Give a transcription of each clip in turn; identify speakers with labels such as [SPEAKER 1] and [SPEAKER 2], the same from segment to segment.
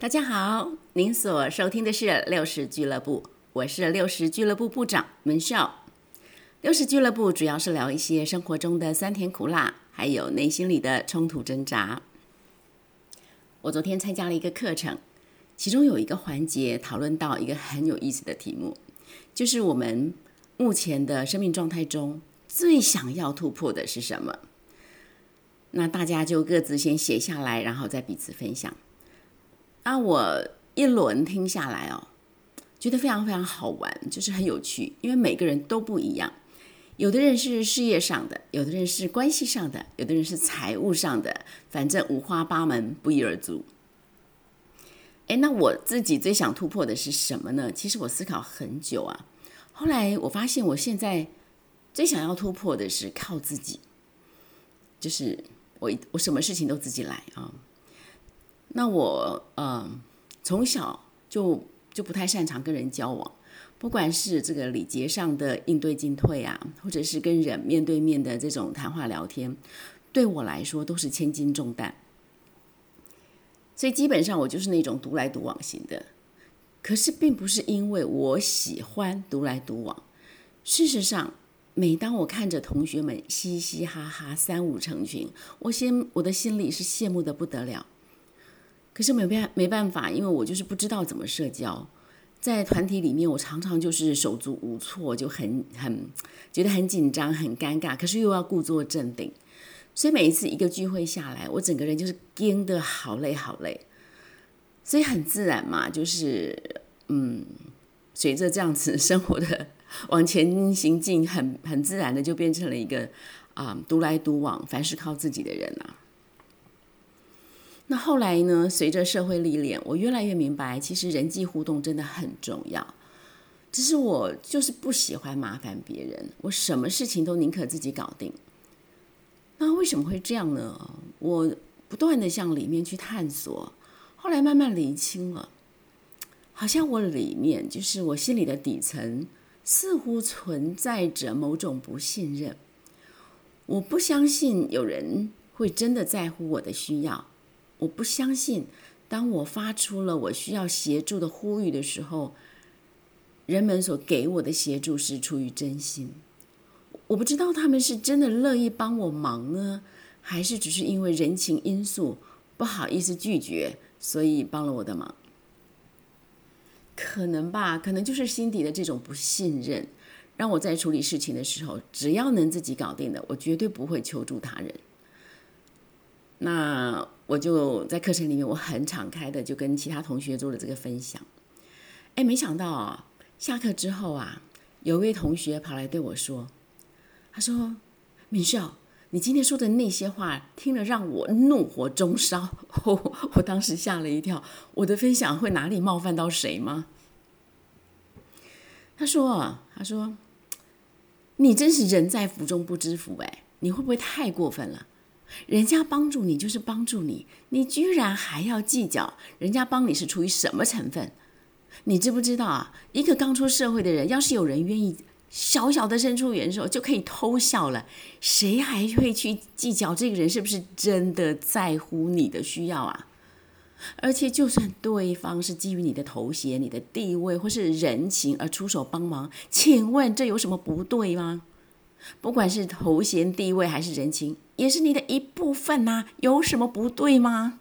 [SPEAKER 1] 大家好，您所收听的是六十俱乐部，我是六十俱乐部部长门少。六十俱乐部主要是聊一些生活中的酸甜苦辣，还有内心里的冲突挣扎。我昨天参加了一个课程，其中有一个环节讨论到一个很有意思的题目，就是我们目前的生命状态中最想要突破的是什么？那大家就各自先写下来，然后再彼此分享。啊，我一轮听下来哦，觉得非常非常好玩，就是很有趣，因为每个人都不一样。有的人是事业上的，有的人是关系上的，有的人是财务上的，反正五花八门，不一而足。哎，那我自己最想突破的是什么呢？其实我思考很久啊，后来我发现我现在最想要突破的是靠自己，就是我我什么事情都自己来啊。那我嗯，从小就就不太擅长跟人交往，不管是这个礼节上的应对进退啊，或者是跟人面对面的这种谈话聊天，对我来说都是千斤重担。所以基本上我就是那种独来独往型的。可是并不是因为我喜欢独来独往，事实上，每当我看着同学们嘻嘻哈哈、三五成群，我先我的心里是羡慕的不得了。可是没办没办法，因为我就是不知道怎么社交，在团体里面，我常常就是手足无措，就很很觉得很紧张、很尴尬。可是又要故作镇定，所以每一次一个聚会下来，我整个人就是颠的好累好累。所以很自然嘛，就是嗯，随着这样子生活的往前行进，很很自然的就变成了一个啊独来独往、凡事靠自己的人啊。那后来呢？随着社会历练，我越来越明白，其实人际互动真的很重要。只是我就是不喜欢麻烦别人，我什么事情都宁可自己搞定。那为什么会这样呢？我不断的向里面去探索，后来慢慢理清了，好像我里面就是我心里的底层，似乎存在着某种不信任。我不相信有人会真的在乎我的需要。我不相信，当我发出了我需要协助的呼吁的时候，人们所给我的协助是出于真心。我不知道他们是真的乐意帮我忙呢，还是只是因为人情因素不好意思拒绝，所以帮了我的忙。可能吧，可能就是心底的这种不信任，让我在处理事情的时候，只要能自己搞定的，我绝对不会求助他人。那我就在课程里面，我很敞开的就跟其他同学做了这个分享。哎，没想到啊，下课之后啊，有一位同学跑来对我说：“他说，敏秀，你今天说的那些话，听了让我怒火中烧。”我当时吓了一跳，我的分享会哪里冒犯到谁吗？他说：“他说，你真是人在福中不知福，哎，你会不会太过分了？”人家帮助你就是帮助你，你居然还要计较人家帮你是出于什么成分？你知不知道啊？一个刚出社会的人，要是有人愿意小小的伸出援手，就可以偷笑了，谁还会去计较这个人是不是真的在乎你的需要啊？而且，就算对方是基于你的头衔、你的地位或是人情而出手帮忙，请问这有什么不对吗？不管是头衔、地位还是人情，也是你的一部分呐，有什么不对吗？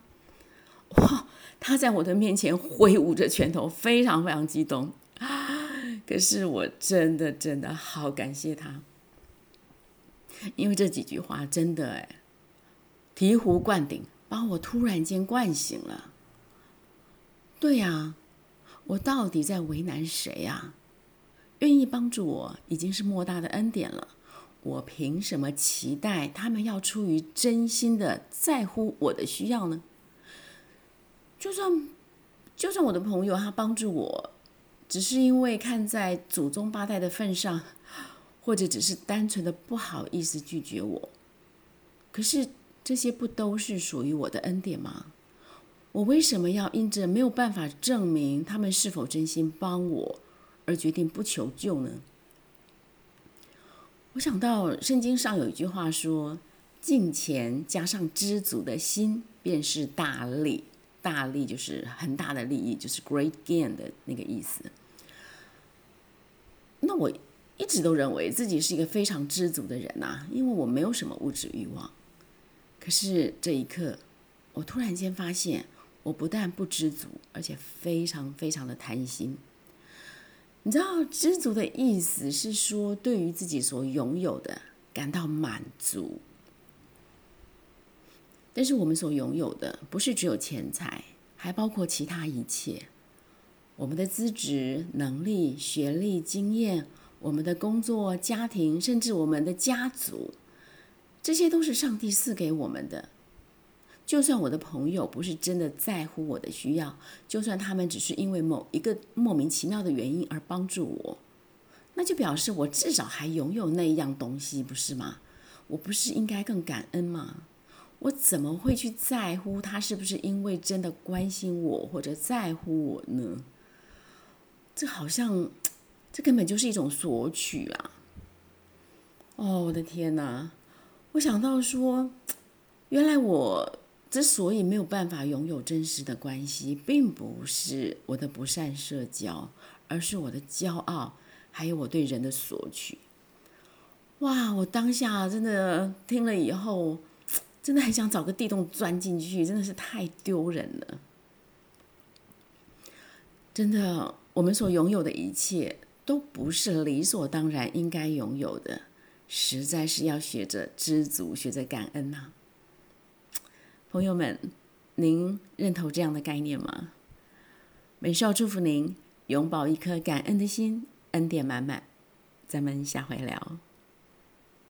[SPEAKER 1] 哇！他在我的面前挥舞着拳头，非常非常激动！可是我真的真的好感谢他，因为这几句话真的哎，醍醐灌顶，把我突然间灌醒了。对呀，我到底在为难谁呀？愿意帮助我，已经是莫大的恩典了。我凭什么期待他们要出于真心的在乎我的需要呢？就算就算我的朋友他帮助我，只是因为看在祖宗八代的份上，或者只是单纯的不好意思拒绝我，可是这些不都是属于我的恩典吗？我为什么要因着没有办法证明他们是否真心帮我，而决定不求救呢？我想到圣经上有一句话说：“敬钱加上知足的心，便是大利。”大利就是很大的利益，就是 great gain 的那个意思。那我一直都认为自己是一个非常知足的人呐，因为我没有什么物质欲望。可是这一刻，我突然间发现，我不但不知足，而且非常非常的贪心。你知道，知足的意思是说，对于自己所拥有的感到满足。但是我们所拥有的不是只有钱财，还包括其他一切。我们的资质、能力、学历、经验，我们的工作、家庭，甚至我们的家族，这些都是上帝赐给我们的。就算我的朋友不是真的在乎我的需要，就算他们只是因为某一个莫名其妙的原因而帮助我，那就表示我至少还拥有那一样东西，不是吗？我不是应该更感恩吗？我怎么会去在乎他是不是因为真的关心我或者在乎我呢？这好像，这根本就是一种索取啊！哦，我的天哪！我想到说，原来我之所以没有办法拥有真实的关系，并不是我的不善社交，而是我的骄傲，还有我对人的索取。哇！我当下真的听了以后。真的很想找个地洞钻进去，真的是太丢人了。真的，我们所拥有的一切都不是理所当然应该拥有的，实在是要学着知足，学着感恩呐。朋友们，您认同这样的概念吗？美少祝福您，永葆一颗感恩的心，恩典满满。咱们下回聊。